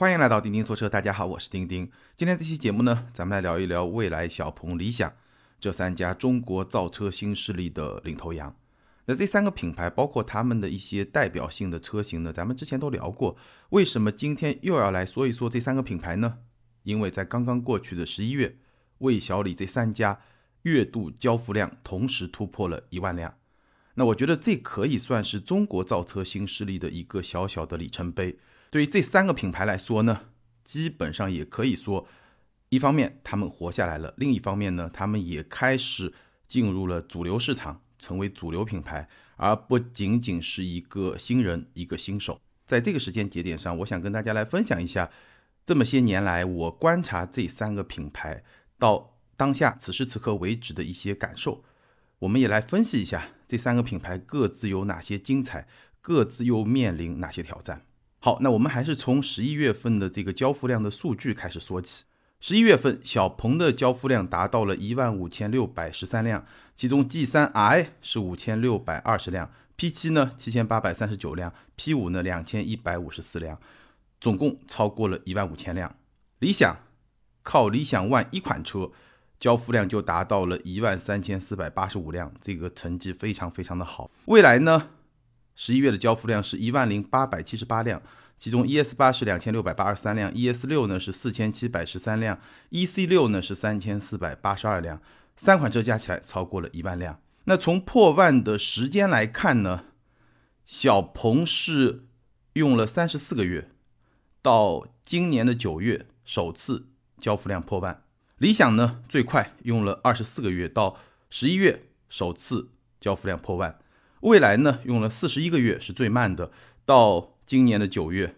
欢迎来到钉钉说车，大家好，我是钉钉。今天这期节目呢，咱们来聊一聊蔚来、小鹏、理想这三家中国造车新势力的领头羊。那这三个品牌，包括他们的一些代表性的车型呢，咱们之前都聊过。为什么今天又要来说一说这三个品牌呢？因为在刚刚过去的十一月，魏小李这三家月度交付量同时突破了一万辆。那我觉得这可以算是中国造车新势力的一个小小的里程碑。对于这三个品牌来说呢，基本上也可以说，一方面他们活下来了，另一方面呢，他们也开始进入了主流市场，成为主流品牌，而不仅仅是一个新人、一个新手。在这个时间节点上，我想跟大家来分享一下，这么些年来我观察这三个品牌到当下此时此刻为止的一些感受。我们也来分析一下这三个品牌各自有哪些精彩，各自又面临哪些挑战。好，那我们还是从十一月份的这个交付量的数据开始说起。十一月份，小鹏的交付量达到了一万五千六百十三辆，其中 G3i 是五千六百二十辆，P7 呢七千八百三十九辆，P5 呢两千一百五十四辆，总共超过了一万五千辆。理想靠理想 ONE 一款车，交付量就达到了一万三千四百八十五辆，这个成绩非常非常的好。未来呢？十一月的交付量是一万零八百七十八辆，其中 ES 八是两千六百八十三辆，ES 六呢是四千七百十三辆，EC 六呢是三千四百八十二辆，三款车加起来超过了一万辆。那从破万的时间来看呢，小鹏是用了三十四个月，到今年的九月首次交付量破万。理想呢最快用了二十四个月，到十一月首次交付量破万。未来呢，用了四十一个月是最慢的，到今年的九月，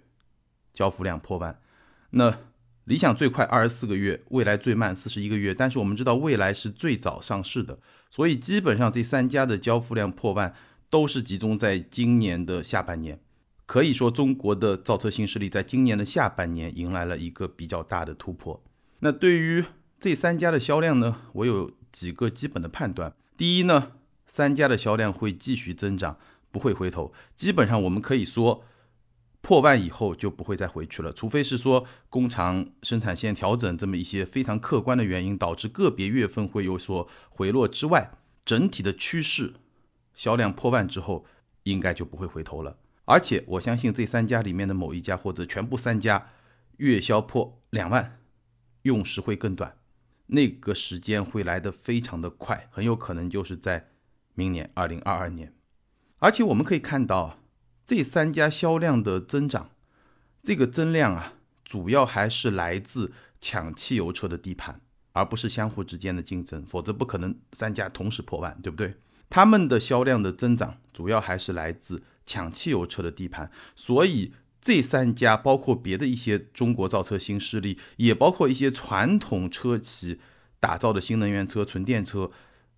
交付量破万。那理想最快二十四个月，未来最慢四十一个月。但是我们知道，未来是最早上市的，所以基本上这三家的交付量破万都是集中在今年的下半年。可以说，中国的造车新势力在今年的下半年迎来了一个比较大的突破。那对于这三家的销量呢，我有几个基本的判断。第一呢。三家的销量会继续增长，不会回头。基本上我们可以说，破万以后就不会再回去了，除非是说工厂生产线调整这么一些非常客观的原因导致个别月份会有所回落之外，整体的趋势，销量破万之后应该就不会回头了。而且我相信这三家里面的某一家或者全部三家月销破两万，用时会更短，那个时间会来得非常的快，很有可能就是在。明年二零二二年，而且我们可以看到，这三家销量的增长，这个增量啊，主要还是来自抢汽油车的地盘，而不是相互之间的竞争，否则不可能三家同时破万，对不对？他们的销量的增长主要还是来自抢汽油车的地盘，所以这三家包括别的一些中国造车新势力，也包括一些传统车企打造的新能源车、纯电车。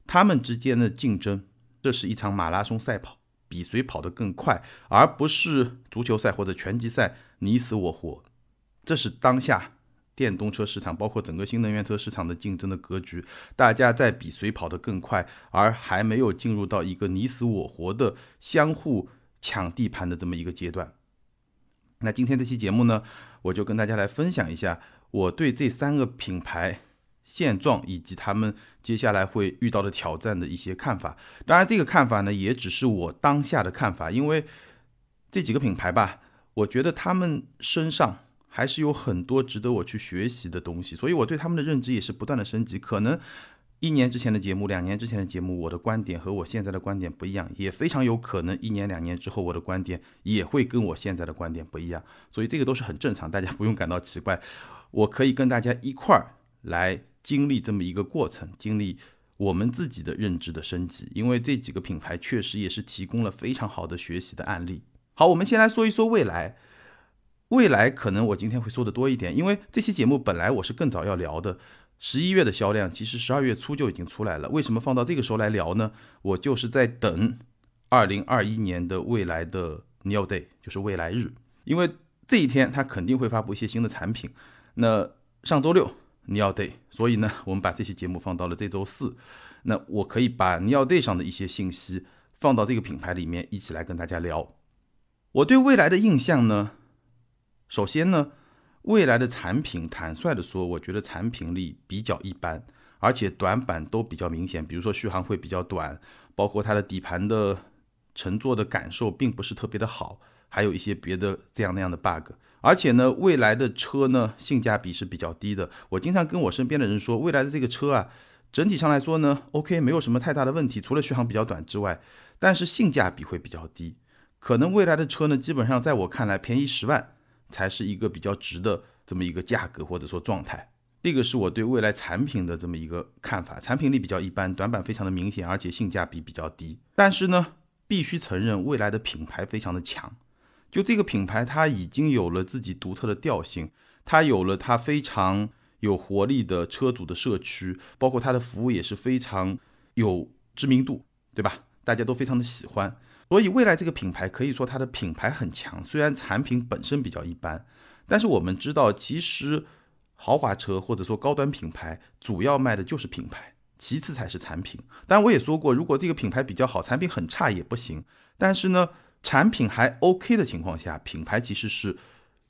他们之间的竞争，这是一场马拉松赛跑，比谁跑得更快，而不是足球赛或者拳击赛你死我活。这是当下电动车市场，包括整个新能源车市场的竞争的格局。大家在比谁跑得更快，而还没有进入到一个你死我活的相互抢地盘的这么一个阶段。那今天这期节目呢，我就跟大家来分享一下我对这三个品牌。现状以及他们接下来会遇到的挑战的一些看法，当然这个看法呢也只是我当下的看法，因为这几个品牌吧，我觉得他们身上还是有很多值得我去学习的东西，所以我对他们的认知也是不断的升级。可能一年之前的节目，两年之前的节目，我的观点和我现在的观点不一样，也非常有可能一年两年之后我的观点也会跟我现在的观点不一样，所以这个都是很正常，大家不用感到奇怪。我可以跟大家一块儿来。经历这么一个过程，经历我们自己的认知的升级，因为这几个品牌确实也是提供了非常好的学习的案例。好，我们先来说一说未来。未来可能我今天会说的多一点，因为这期节目本来我是更早要聊的，十一月的销量其实十二月初就已经出来了。为什么放到这个时候来聊呢？我就是在等二零二一年的未来的 New Day，就是未来日，因为这一天它肯定会发布一些新的产品。那上周六。New Day，所以呢，我们把这期节目放到了这周四。那我可以把 New Day 上的一些信息放到这个品牌里面，一起来跟大家聊。我对未来的印象呢，首先呢，未来的产品，坦率的说，我觉得产品力比较一般，而且短板都比较明显，比如说续航会比较短，包括它的底盘的乘坐的感受并不是特别的好，还有一些别的这样那样的 bug。而且呢，未来的车呢性价比是比较低的。我经常跟我身边的人说，未来的这个车啊，整体上来说呢，OK，没有什么太大的问题，除了续航比较短之外，但是性价比会比较低。可能未来的车呢，基本上在我看来，便宜十万才是一个比较值的这么一个价格或者说状态。这个是我对未来产品的这么一个看法，产品力比较一般，短板非常的明显，而且性价比比较低。但是呢，必须承认未来的品牌非常的强。就这个品牌，它已经有了自己独特的调性，它有了它非常有活力的车主的社区，包括它的服务也是非常有知名度，对吧？大家都非常的喜欢，所以未来这个品牌可以说它的品牌很强，虽然产品本身比较一般，但是我们知道，其实豪华车或者说高端品牌主要卖的就是品牌，其次才是产品。当然我也说过，如果这个品牌比较好，产品很差也不行。但是呢。产品还 OK 的情况下，品牌其实是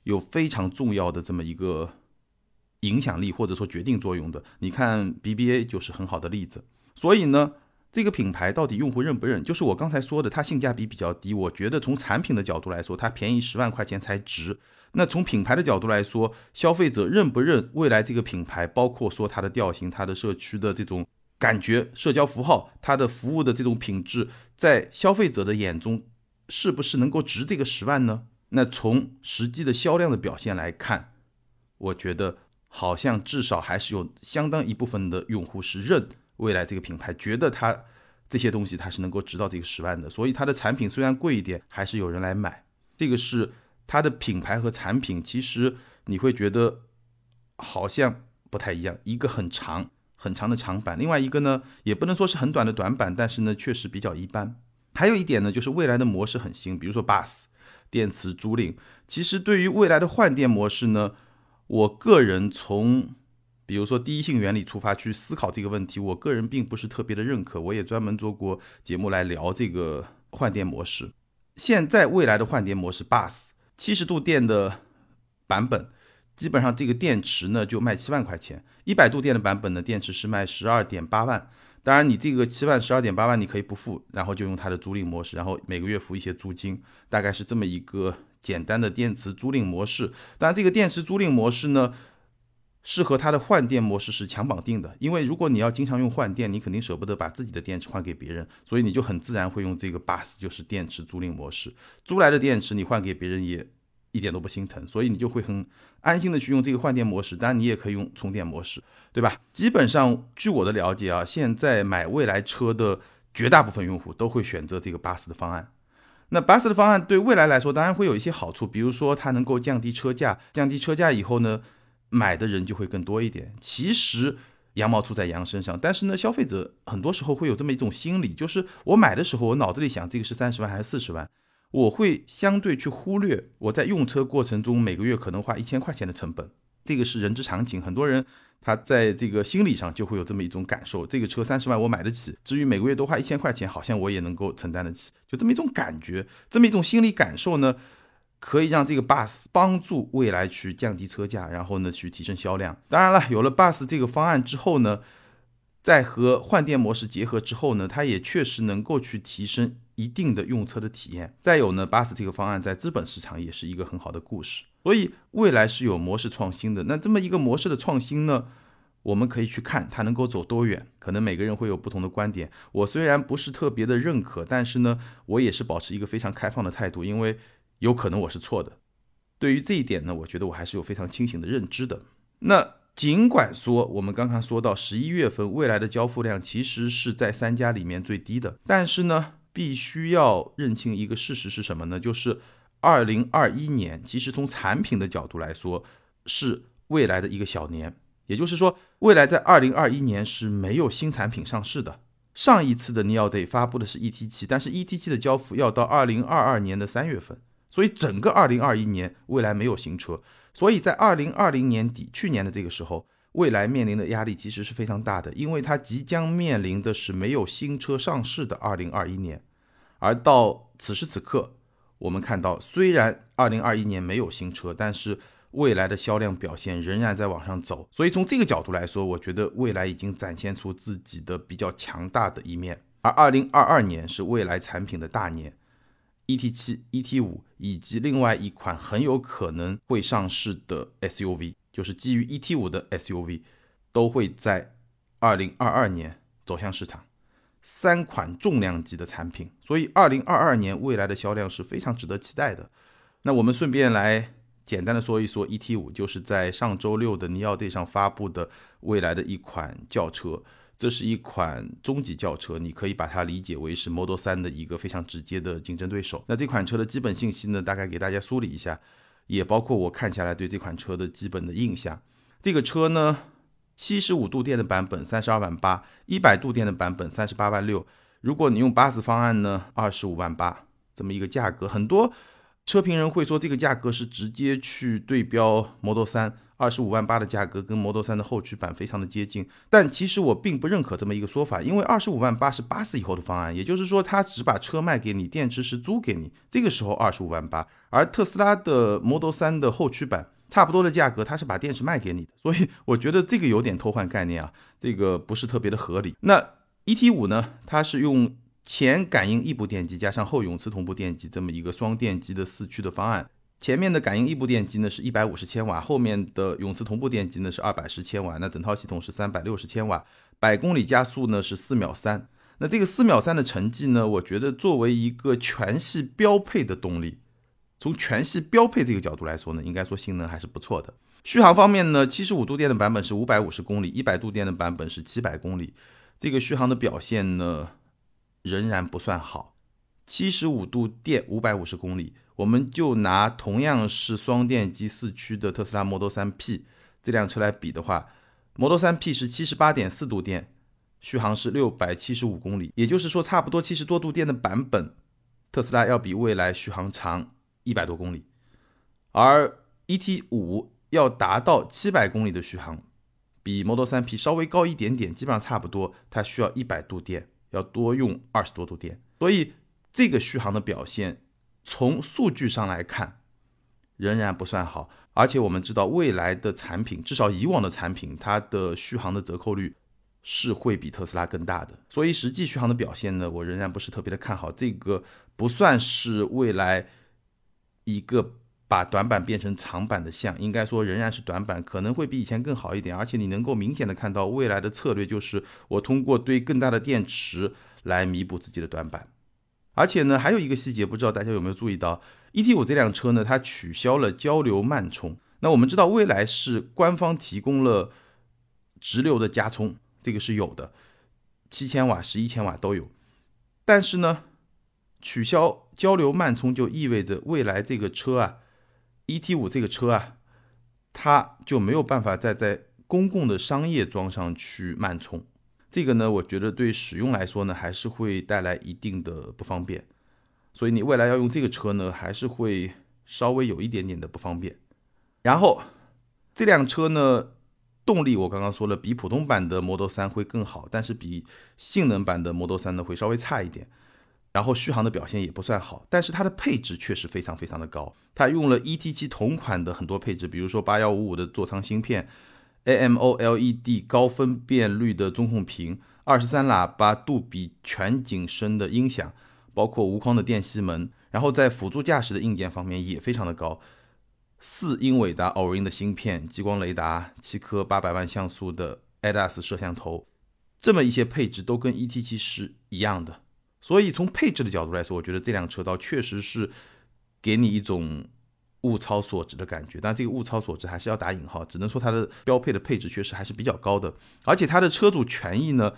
有非常重要的这么一个影响力或者说决定作用的。你看 BBA 就是很好的例子。所以呢，这个品牌到底用户认不认？就是我刚才说的，它性价比比较低。我觉得从产品的角度来说，它便宜十万块钱才值。那从品牌的角度来说，消费者认不认未来这个品牌？包括说它的调性、它的社区的这种感觉、社交符号、它的服务的这种品质，在消费者的眼中。是不是能够值这个十万呢？那从实际的销量的表现来看，我觉得好像至少还是有相当一部分的用户是认未来这个品牌，觉得它这些东西它是能够值到这个十万的。所以它的产品虽然贵一点，还是有人来买。这个是它的品牌和产品，其实你会觉得好像不太一样。一个很长很长的长板，另外一个呢也不能说是很短的短板，但是呢确实比较一般。还有一点呢，就是未来的模式很新，比如说 bus 电池租赁。其实对于未来的换电模式呢，我个人从比如说第一性原理出发去思考这个问题，我个人并不是特别的认可。我也专门做过节目来聊这个换电模式。现在未来的换电模式 bus 七十度电的版本，基本上这个电池呢就卖七万块钱；一百度电的版本呢，电池是卖十二点八万。当然，你这个七万十二点八万你可以不付，然后就用它的租赁模式，然后每个月付一些租金，大概是这么一个简单的电池租赁模式。当然，这个电池租赁模式呢，适合它的换电模式是强绑定的，因为如果你要经常用换电，你肯定舍不得把自己的电池换给别人，所以你就很自然会用这个 bus，就是电池租赁模式。租来的电池你换给别人也。一点都不心疼，所以你就会很安心的去用这个换电模式。当然，你也可以用充电模式，对吧？基本上，据我的了解啊，现在买未来车的绝大部分用户都会选择这个巴士的方案。那巴士的方案对未来来说，当然会有一些好处，比如说它能够降低车价，降低车价以后呢，买的人就会更多一点。其实羊毛出在羊身上，但是呢，消费者很多时候会有这么一种心理，就是我买的时候，我脑子里想这个是三十万还是四十万。我会相对去忽略我在用车过程中每个月可能花一千块钱的成本，这个是人之常情。很多人他在这个心理上就会有这么一种感受：这个车三十万我买得起，至于每个月多花一千块钱，好像我也能够承担得起，就这么一种感觉，这么一种心理感受呢，可以让这个 bus 帮助未来去降低车价，然后呢去提升销量。当然了，有了 bus 这个方案之后呢，在和换电模式结合之后呢，它也确实能够去提升。一定的用车的体验，再有呢，巴士这个方案在资本市场也是一个很好的故事，所以未来是有模式创新的。那这么一个模式的创新呢，我们可以去看它能够走多远，可能每个人会有不同的观点。我虽然不是特别的认可，但是呢，我也是保持一个非常开放的态度，因为有可能我是错的。对于这一点呢，我觉得我还是有非常清醒的认知的。那尽管说我们刚刚说到十一月份未来的交付量其实是在三家里面最低的，但是呢。必须要认清一个事实是什么呢？就是二零二一年，其实从产品的角度来说，是未来的一个小年。也就是说，未来在二零二一年是没有新产品上市的。上一次的 Neo Day 发布的是 ET 七，但是 ET 七的交付要到二零二二年的三月份，所以整个二零二一年未来没有新车。所以在二零二零年底，去年的这个时候。未来面临的压力其实是非常大的，因为它即将面临的是没有新车上市的2021年，而到此时此刻，我们看到虽然2021年没有新车，但是未来的销量表现仍然在往上走。所以从这个角度来说，我觉得未来已经展现出自己的比较强大的一面。而二零二二年是未来产品的大年，ET 七、ET 五以及另外一款很有可能会上市的 SUV，就是基于 ET 五的 SUV，都会在二零二二年走向市场。三款重量级的产品，所以二零二二年未来的销量是非常值得期待的。那我们顺便来简单的说一说 ET 五，就是在上周六的尼奥 Day 上发布的未来的一款轿车。这是一款中级轿车，你可以把它理解为是 Model 3的一个非常直接的竞争对手。那这款车的基本信息呢，大概给大家梳理一下，也包括我看下来对这款车的基本的印象。这个车呢。七十五度电的版本三十二万八，一百度电的版本三十八万六。如果你用 Bus 方案呢，二十五万八，这么一个价格，很多车评人会说这个价格是直接去对标 Model 3，二十五万八的价格跟 Model 3的后驱版非常的接近。但其实我并不认可这么一个说法，因为二十五万八是 Bus 以后的方案，也就是说他只把车卖给你，电池是租给你，这个时候二十五万八。而特斯拉的 Model 3的后驱版。差不多的价格，它是把电池卖给你的，所以我觉得这个有点偷换概念啊，这个不是特别的合理。那 ET 五呢？它是用前感应异步电机加上后永磁同步电机这么一个双电机的四驱的方案。前面的感应异步电机呢是一百五十千瓦，后面的永磁同步电机呢是二百十千瓦，那整套系统是三百六十千瓦，百公里加速呢是四秒三。那这个四秒三的成绩呢，我觉得作为一个全系标配的动力。从全系标配这个角度来说呢，应该说性能还是不错的。续航方面呢，七十五度电的版本是五百五十公里，一百度电的版本是七百公里。这个续航的表现呢，仍然不算好。七十五度电五百五十公里，我们就拿同样是双电机四驱的特斯拉 Model 3 P 这辆车来比的话，Model 3 P 是七十八点四度电，续航是六百七十五公里，也就是说差不多七十多度电的版本，特斯拉要比蔚来续航长。一百多公里，而 ET 五要达到七百公里的续航，比 Model 3 P 稍微高一点点，基本上差不多。它需要一百度电，要多用二十多度电，所以这个续航的表现从数据上来看仍然不算好。而且我们知道，未来的产品，至少以往的产品，它的续航的折扣率是会比特斯拉更大的。所以实际续航的表现呢，我仍然不是特别的看好。这个不算是未来。一个把短板变成长板的项，应该说仍然是短板，可能会比以前更好一点。而且你能够明显的看到未来的策略就是我通过堆更大的电池来弥补自己的短板。而且呢，还有一个细节，不知道大家有没有注意到，ET 五这辆车呢，它取消了交流慢充。那我们知道未来是官方提供了直流的加充，这个是有的，七千瓦、十一千瓦都有。但是呢？取消交流慢充就意味着未来这个车啊，ET 五这个车啊，它就没有办法再在公共的商业桩上去慢充。这个呢，我觉得对使用来说呢，还是会带来一定的不方便。所以你未来要用这个车呢，还是会稍微有一点点的不方便。然后这辆车呢，动力我刚刚说了，比普通版的 Model 3会更好，但是比性能版的 Model 3呢会稍微差一点。然后续航的表现也不算好，但是它的配置确实非常非常的高。它用了 ET7 同款的很多配置，比如说八幺五五的座舱芯片，AMOLED 高分辨率的中控屏，二十三喇叭杜比全景声的音响，包括无框的电吸门。然后在辅助驾驶的硬件方面也非常的高，四英伟达 Orin 的芯片，激光雷达，七颗八百万像素的 ADAS 摄像头，这么一些配置都跟 ET7 是一样的。所以从配置的角度来说，我觉得这辆车倒确实是给你一种物超所值的感觉。但这个物超所值还是要打引号，只能说它的标配的配置确实还是比较高的，而且它的车主权益呢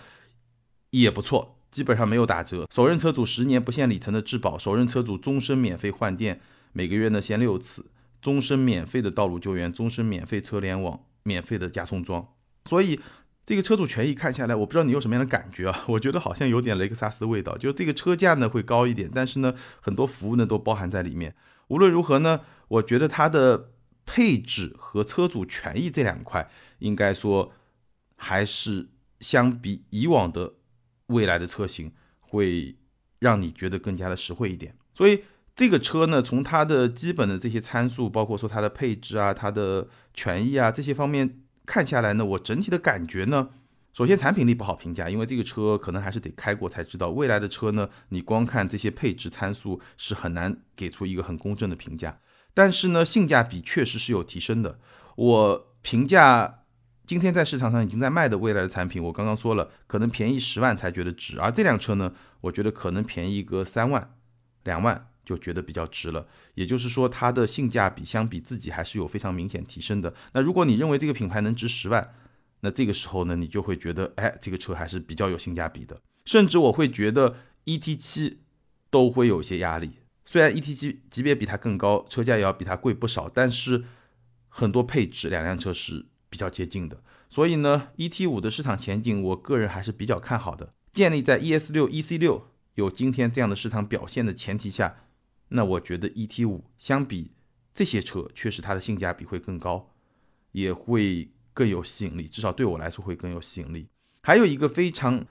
也不错，基本上没有打折。首任车主十年不限里程的质保，首任车主终身免费换电，每个月呢限六次，终身免费的道路救援，终身免费车联网，免费的加充桩。所以。这个车主权益看下来，我不知道你有什么样的感觉啊？我觉得好像有点雷克萨斯的味道，就是这个车价呢会高一点，但是呢很多服务呢都包含在里面。无论如何呢，我觉得它的配置和车主权益这两块，应该说还是相比以往的未来的车型，会让你觉得更加的实惠一点。所以这个车呢，从它的基本的这些参数，包括说它的配置啊、它的权益啊这些方面看下来呢，我整体的感觉呢，首先产品力不好评价，因为这个车可能还是得开过才知道。未来的车呢，你光看这些配置参数是很难给出一个很公正的评价。但是呢，性价比确实是有提升的。我评价今天在市场上已经在卖的未来的产品，我刚刚说了，可能便宜十万才觉得值，而这辆车呢，我觉得可能便宜个三万、两万就觉得比较值了。也就是说，它的性价比相比自己还是有非常明显提升的。那如果你认为这个品牌能值十万，那这个时候呢，你就会觉得，哎，这个车还是比较有性价比的。甚至我会觉得 E T 七都会有些压力。虽然 E T 七级别比它更高，车价也要比它贵不少，但是很多配置两辆车是比较接近的。所以呢，E T 五的市场前景，我个人还是比较看好的。建立在 E S 六、E C 六有今天这样的市场表现的前提下，那我觉得 E T 五相比这些车，确实它的性价比会更高，也会。更有吸引力，至少对我来说会更有吸引力。还有一个非常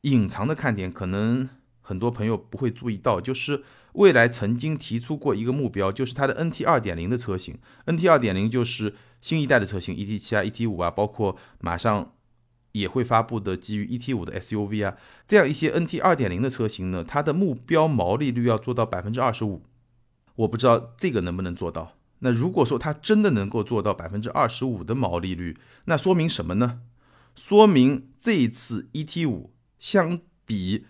隐藏的看点，可能很多朋友不会注意到，就是未来曾经提出过一个目标，就是它的 NT 二点零的车型。NT 二点零就是新一代的车型，ET 七啊、ET 五啊，包括马上也会发布的基于 ET 五的 SUV 啊，这样一些 NT 二点零的车型呢，它的目标毛利率要做到百分之二十五。我不知道这个能不能做到。那如果说它真的能够做到百分之二十五的毛利率，那说明什么呢？说明这一次 ET 五相比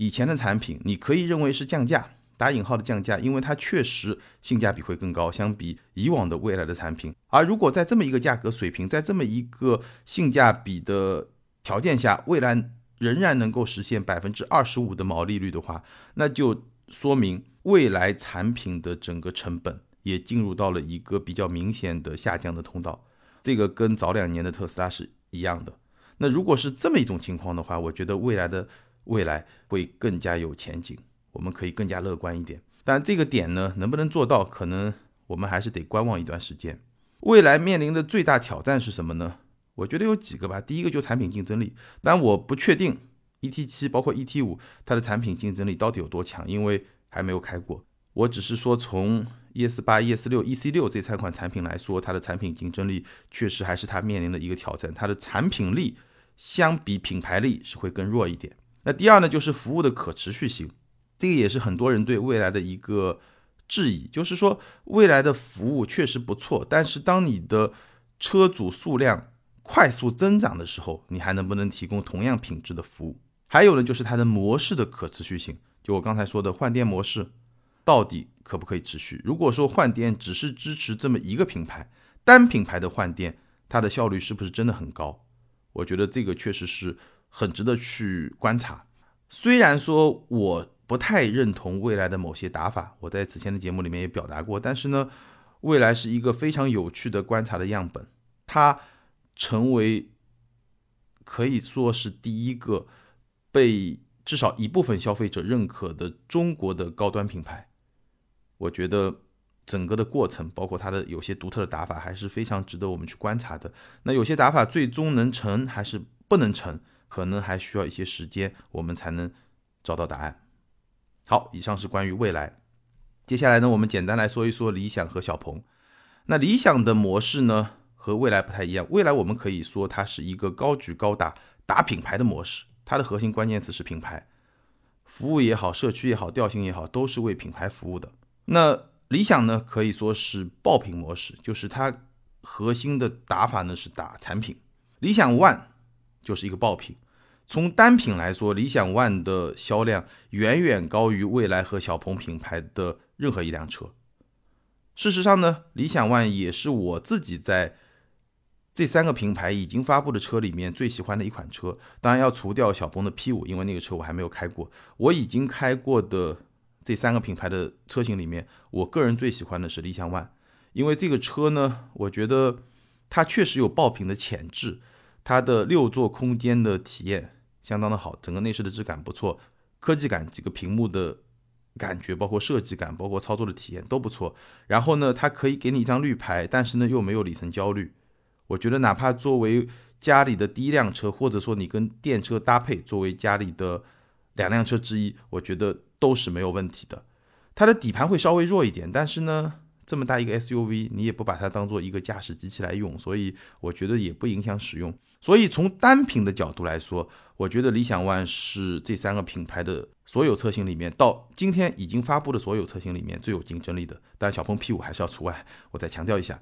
以前的产品，你可以认为是降价，打引号的降价，因为它确实性价比会更高，相比以往的未来的产品。而如果在这么一个价格水平，在这么一个性价比的条件下，未来仍然能够实现百分之二十五的毛利率的话，那就说明未来产品的整个成本。也进入到了一个比较明显的下降的通道，这个跟早两年的特斯拉是一样的。那如果是这么一种情况的话，我觉得未来的未来会更加有前景，我们可以更加乐观一点。但这个点呢，能不能做到，可能我们还是得观望一段时间。未来面临的最大挑战是什么呢？我觉得有几个吧。第一个就产品竞争力，但我不确定 ET 七包括 ET 五它的产品竞争力到底有多强，因为还没有开过。我只是说从 ES 八、ES 六、EC 六这三款产品来说，它的产品竞争力确实还是它面临的一个挑战。它的产品力相比品牌力是会更弱一点。那第二呢，就是服务的可持续性，这个也是很多人对未来的一个质疑，就是说未来的服务确实不错，但是当你的车主数量快速增长的时候，你还能不能提供同样品质的服务？还有呢，就是它的模式的可持续性，就我刚才说的换电模式。到底可不可以持续？如果说换电只是支持这么一个品牌，单品牌的换电，它的效率是不是真的很高？我觉得这个确实是很值得去观察。虽然说我不太认同未来的某些打法，我在此前的节目里面也表达过，但是呢，未来是一个非常有趣的观察的样本，它成为可以说是第一个被至少一部分消费者认可的中国的高端品牌。我觉得整个的过程，包括它的有些独特的打法，还是非常值得我们去观察的。那有些打法最终能成还是不能成，可能还需要一些时间，我们才能找到答案。好，以上是关于未来。接下来呢，我们简单来说一说理想和小鹏。那理想的模式呢，和未来不太一样。未来我们可以说它是一个高举高打打品牌的模式，它的核心关键词是品牌，服务也好，社区也好，调性也好，都是为品牌服务的。那理想呢，可以说是爆品模式，就是它核心的打法呢是打产品。理想 ONE 就是一个爆品，从单品来说，理想 ONE 的销量远远高于蔚来和小鹏品牌的任何一辆车。事实上呢，理想 ONE 也是我自己在这三个品牌已经发布的车里面最喜欢的一款车。当然要除掉小鹏的 P5，因为那个车我还没有开过。我已经开过的。这三个品牌的车型里面，我个人最喜欢的是理想 ONE，因为这个车呢，我觉得它确实有爆品的潜质，它的六座空间的体验相当的好，整个内饰的质感不错，科技感几个屏幕的感觉，包括设计感，包括操作的体验都不错。然后呢，它可以给你一张绿牌，但是呢又没有里程焦虑。我觉得哪怕作为家里的第一辆车，或者说你跟电车搭配，作为家里的两辆车之一，我觉得。都是没有问题的，它的底盘会稍微弱一点，但是呢，这么大一个 SUV，你也不把它当做一个驾驶机器来用，所以我觉得也不影响使用。所以从单品的角度来说，我觉得理想 ONE 是这三个品牌的所有车型里面，到今天已经发布的所有车型里面最有竞争力的。但小鹏 P5 还是要除外。我再强调一下，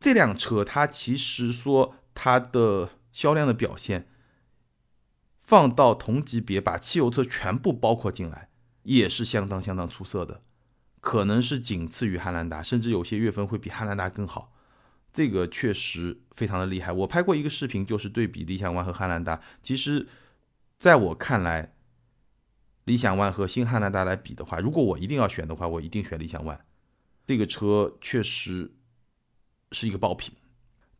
这辆车它其实说它的销量的表现，放到同级别把汽油车全部包括进来。也是相当相当出色的，可能是仅次于汉兰达，甚至有些月份会比汉兰达更好。这个确实非常的厉害。我拍过一个视频，就是对比理想 ONE 和汉兰达。其实，在我看来，理想 ONE 和新汉兰达来比的话，如果我一定要选的话，我一定选理想 ONE。这个车确实是一个爆品。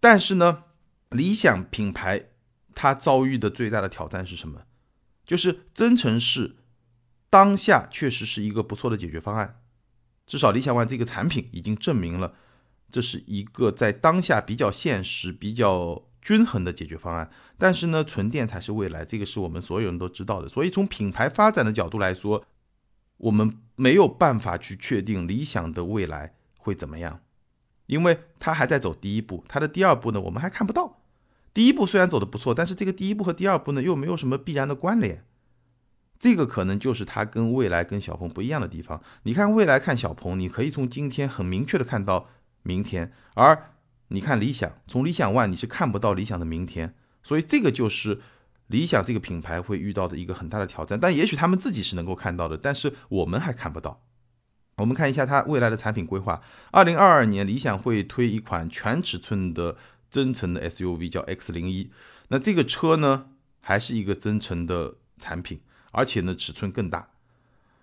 但是呢，理想品牌它遭遇的最大的挑战是什么？就是增程式。当下确实是一个不错的解决方案，至少理想 ONE 这个产品已经证明了，这是一个在当下比较现实、比较均衡的解决方案。但是呢，纯电才是未来，这个是我们所有人都知道的。所以从品牌发展的角度来说，我们没有办法去确定理想的未来会怎么样，因为它还在走第一步，它的第二步呢，我们还看不到。第一步虽然走的不错，但是这个第一步和第二步呢，又没有什么必然的关联。这个可能就是它跟未来跟小鹏不一样的地方。你看未来看小鹏，你可以从今天很明确的看到明天，而你看理想，从理想 ONE 你是看不到理想的明天。所以这个就是理想这个品牌会遇到的一个很大的挑战。但也许他们自己是能够看到的，但是我们还看不到。我们看一下它未来的产品规划。二零二二年，理想会推一款全尺寸的增程的 SUV，叫 X 零一。那这个车呢，还是一个增程的产品。而且呢，尺寸更大，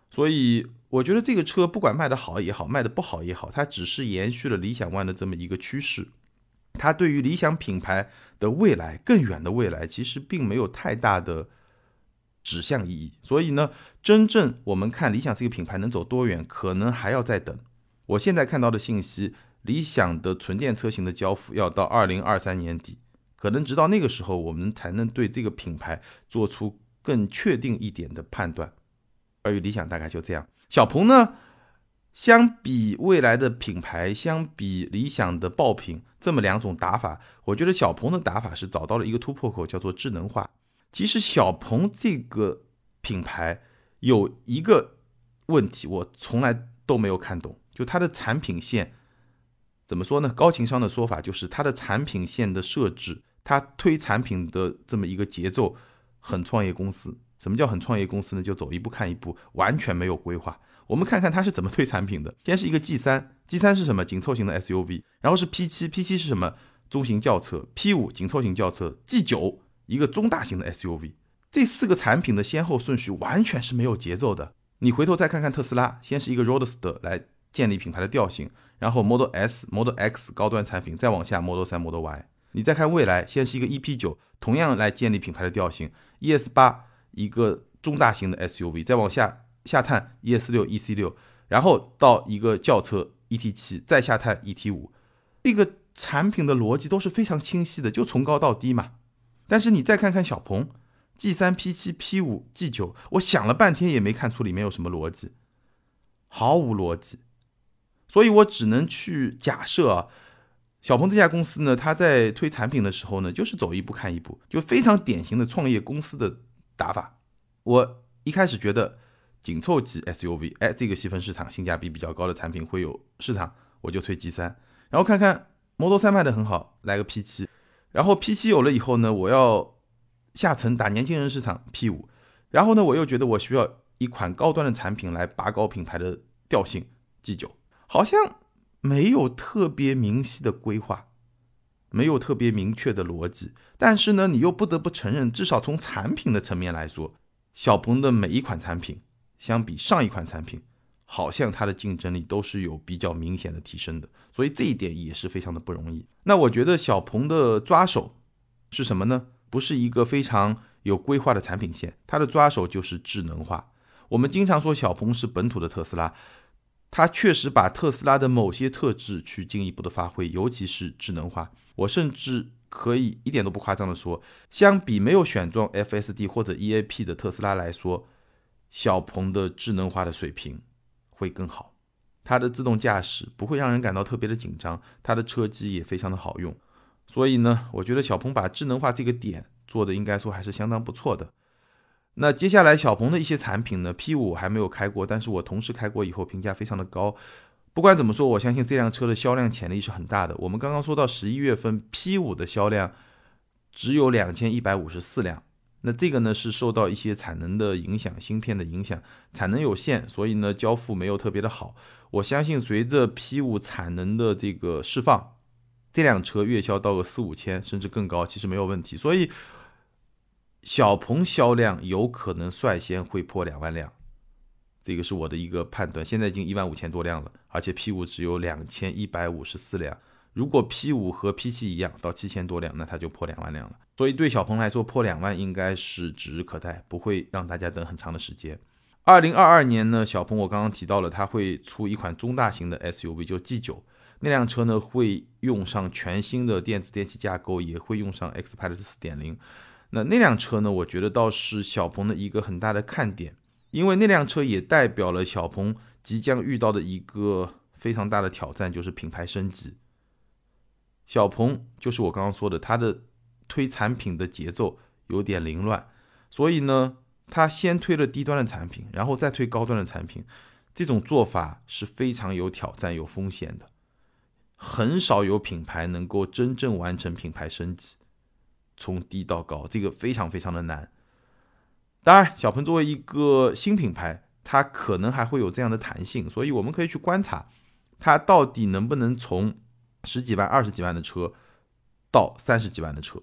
所以我觉得这个车不管卖的好也好，卖的不好也好，它只是延续了理想 ONE 的这么一个趋势。它对于理想品牌的未来更远的未来，其实并没有太大的指向意义。所以呢，真正我们看理想这个品牌能走多远，可能还要再等。我现在看到的信息，理想的纯电车型的交付要到二零二三年底，可能直到那个时候，我们才能对这个品牌做出。更确定一点的判断，而与理想大概就这样。小鹏呢，相比未来的品牌，相比理想的爆品，这么两种打法，我觉得小鹏的打法是找到了一个突破口，叫做智能化。其实小鹏这个品牌有一个问题，我从来都没有看懂，就它的产品线怎么说呢？高情商的说法就是它的产品线的设置，它推产品的这么一个节奏。很创业公司，什么叫很创业公司呢？就走一步看一步，完全没有规划。我们看看它是怎么推产品的。先是一个 G 三，G 三是什么？紧凑型的 SUV。然后是 P 七，P 七是什么？中型轿车。P 五紧凑型轿车。G 九一个中大型的 SUV。这四个产品的先后顺序完全是没有节奏的。你回头再看看特斯拉，先是一个 Roadster 来建立品牌的调性，然后 Model S、Model X 高端产品，再往下 Model 三、Model Y。你再看未来，先是一个 EP 九，同样来建立品牌的调性。ES 八一个中大型的 SUV，再往下下探 ES 六、EC 六，然后到一个轿车 ET 七，再下探 ET 五，这个产品的逻辑都是非常清晰的，就从高到低嘛。但是你再看看小鹏 G 三、P 七、P 五、G 九，我想了半天也没看出里面有什么逻辑，毫无逻辑。所以我只能去假设啊。小鹏这家公司呢，它在推产品的时候呢，就是走一步看一步，就非常典型的创业公司的打法。我一开始觉得紧凑级 SUV，哎，这个细分市场性价比比较高的产品会有市场，我就推 G 三。然后看看 Model 三卖的很好，来个 P 七。然后 P 七有了以后呢，我要下沉打年轻人市场 P 五。然后呢，我又觉得我需要一款高端的产品来拔高品牌的调性 G 九，好像。没有特别明晰的规划，没有特别明确的逻辑，但是呢，你又不得不承认，至少从产品的层面来说，小鹏的每一款产品相比上一款产品，好像它的竞争力都是有比较明显的提升的，所以这一点也是非常的不容易。那我觉得小鹏的抓手是什么呢？不是一个非常有规划的产品线，它的抓手就是智能化。我们经常说小鹏是本土的特斯拉。它确实把特斯拉的某些特质去进一步的发挥，尤其是智能化。我甚至可以一点都不夸张的说，相比没有选装 FSD 或者 EAP 的特斯拉来说，小鹏的智能化的水平会更好。它的自动驾驶不会让人感到特别的紧张，它的车机也非常的好用。所以呢，我觉得小鹏把智能化这个点做的应该说还是相当不错的。那接下来小鹏的一些产品呢，P 五还没有开过，但是我同时开过以后评价非常的高。不管怎么说，我相信这辆车的销量潜力是很大的。我们刚刚说到十一月份 P 五的销量只有两千一百五十四辆。那这个呢是受到一些产能的影响，芯片的影响，产能有限，所以呢交付没有特别的好。我相信随着 P5 产能的这个释放，这辆车月销到个四五千甚至更高，其实没有问题。所以小鹏销量有可能率先会破两万辆，这个是我的一个判断。现在已经一万五千多辆了，而且 P5 只有两千一百五十四辆。如果 P5 和 P7 一样到七千多辆，那它就破两万辆了。所以对小鹏来说，破两万应该是指日可待，不会让大家等很长的时间。二零二二年呢，小鹏我刚刚提到了，它会出一款中大型的 SUV，就 G9 那辆车呢，会用上全新的电子电器架构，也会用上 XPILOT 四点零。那那辆车呢，我觉得倒是小鹏的一个很大的看点，因为那辆车也代表了小鹏即将遇到的一个非常大的挑战，就是品牌升级。小鹏就是我刚刚说的，它的推产品的节奏有点凌乱，所以呢，它先推了低端的产品，然后再推高端的产品，这种做法是非常有挑战、有风险的。很少有品牌能够真正完成品牌升级，从低到高，这个非常非常的难。当然，小鹏作为一个新品牌，它可能还会有这样的弹性，所以我们可以去观察，它到底能不能从。十几万、二十几万的车，到三十几万的车，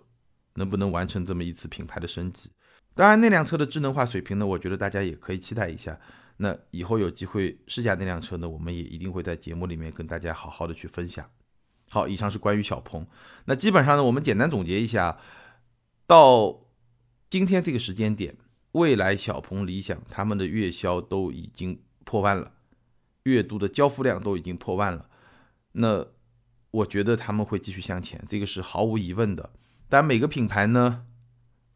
能不能完成这么一次品牌的升级？当然，那辆车的智能化水平呢，我觉得大家也可以期待一下。那以后有机会试驾那辆车呢，我们也一定会在节目里面跟大家好好的去分享。好，以上是关于小鹏。那基本上呢，我们简单总结一下，到今天这个时间点，未来小鹏、理想他们的月销都已经破万了，月度的交付量都已经破万了。那我觉得他们会继续向前，这个是毫无疑问的。但每个品牌呢，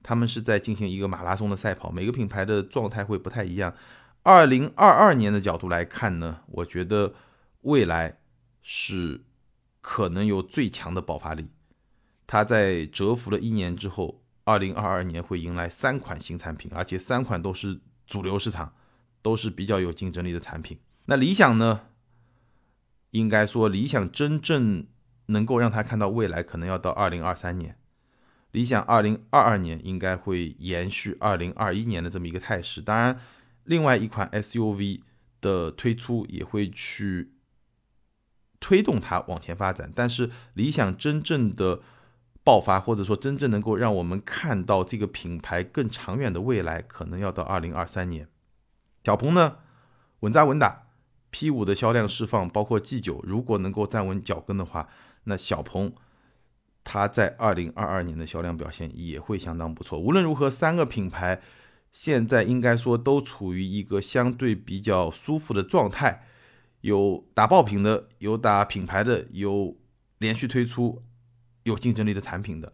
他们是在进行一个马拉松的赛跑，每个品牌的状态会不太一样。二零二二年的角度来看呢，我觉得未来是可能有最强的爆发力。它在蛰伏了一年之后，二零二二年会迎来三款新产品，而且三款都是主流市场，都是比较有竞争力的产品。那理想呢？应该说，理想真正能够让他看到未来，可能要到二零二三年。理想二零二二年应该会延续二零二一年的这么一个态势。当然，另外一款 SUV 的推出也会去推动它往前发展。但是，理想真正的爆发，或者说真正能够让我们看到这个品牌更长远的未来，可能要到二零二三年。小鹏呢，稳扎稳打。P 五的销量释放，包括 G 九，如果能够站稳脚跟的话，那小鹏它在二零二二年的销量表现也会相当不错。无论如何，三个品牌现在应该说都处于一个相对比较舒服的状态，有打爆品的，有打品牌的，有连续推出有竞争力的产品的。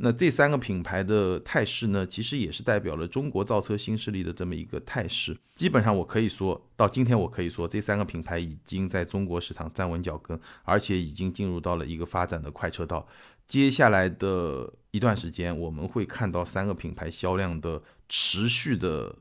那这三个品牌的态势呢，其实也是代表了中国造车新势力的这么一个态势。基本上我可以说到今天，我可以说这三个品牌已经在中国市场站稳脚跟，而且已经进入到了一个发展的快车道。接下来的一段时间，我们会看到三个品牌销量的持续的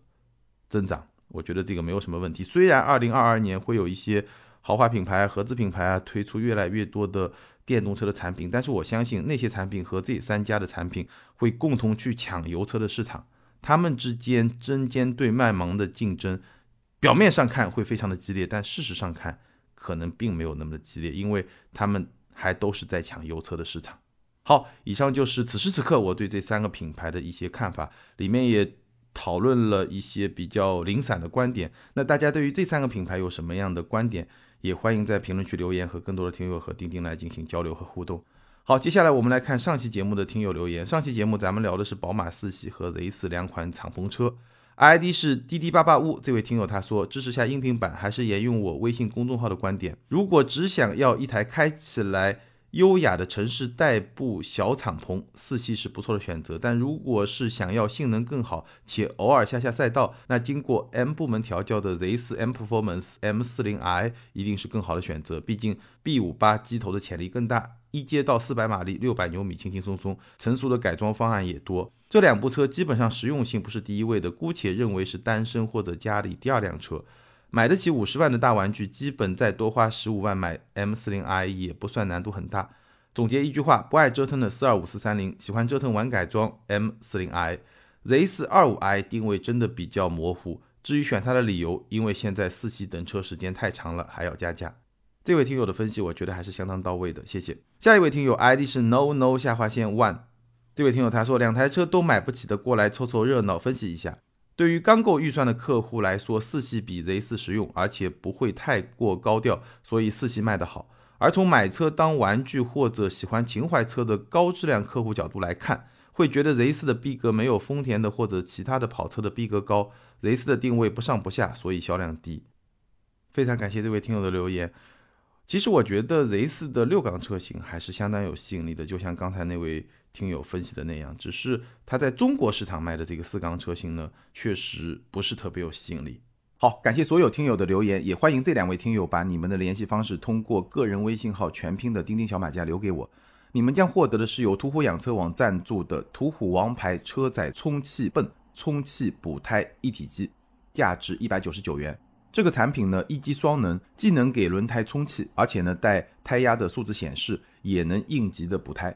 增长。我觉得这个没有什么问题。虽然二零二二年会有一些豪华品牌、合资品牌啊推出越来越多的。电动车的产品，但是我相信那些产品和这三家的产品会共同去抢油车的市场，他们之间针尖对麦芒的竞争，表面上看会非常的激烈，但事实上看可能并没有那么的激烈，因为他们还都是在抢油车的市场。好，以上就是此时此刻我对这三个品牌的一些看法，里面也讨论了一些比较零散的观点。那大家对于这三个品牌有什么样的观点？也欢迎在评论区留言，和更多的听友和钉钉来进行交流和互动。好，接下来我们来看上期节目的听友留言。上期节目咱们聊的是宝马四系和 Z 四两款敞篷车，ID 是滴滴八八五。这位听友他说，支持下音频版，还是沿用我微信公众号的观点。如果只想要一台开起来优雅的城市代步小敞篷，四系是不错的选择。但如果是想要性能更好且偶尔下下赛道，那经过 M 部门调教的 Z4 M Performance M40i 一定是更好的选择。毕竟 B58 机头的潜力更大，一阶到四百马力，六百牛米，轻轻松松。成熟的改装方案也多。这两部车基本上实用性不是第一位的，姑且认为是单身或者家里第二辆车。买得起五十万的大玩具，基本再多花十五万买 M40i 也不算难度很大。总结一句话：不爱折腾的四二五四三零，喜欢折腾玩改装 M40i。Z4 二五 i 定位真的比较模糊。至于选它的理由，因为现在四系等车时间太长了，还要加价。这位听友的分析，我觉得还是相当到位的，谢谢。下一位听友 ID 是 no no 下划线 one，这位听友他说两台车都买不起的，过来凑凑热闹，分析一下。对于刚够预算的客户来说，四系比 Z4 实用，而且不会太过高调，所以四系卖得好。而从买车当玩具或者喜欢情怀车的高质量客户角度来看，会觉得 Z4 的逼格没有丰田的或者其他的跑车的逼格高，Z4 的定位不上不下，所以销量低。非常感谢这位听友的留言。其实我觉得 Z4 的六缸车型还是相当有吸引力的，就像刚才那位听友分析的那样，只是它在中国市场卖的这个四缸车型呢，确实不是特别有吸引力。好，感谢所有听友的留言，也欢迎这两位听友把你们的联系方式通过个人微信号全拼的钉钉小马甲留给我，你们将获得的是由途虎养车网赞助的途虎王牌车载充气泵充气补胎一体机，价值一百九十九元。这个产品呢，一机双能，既能给轮胎充气，而且呢带胎压的数字显示，也能应急的补胎。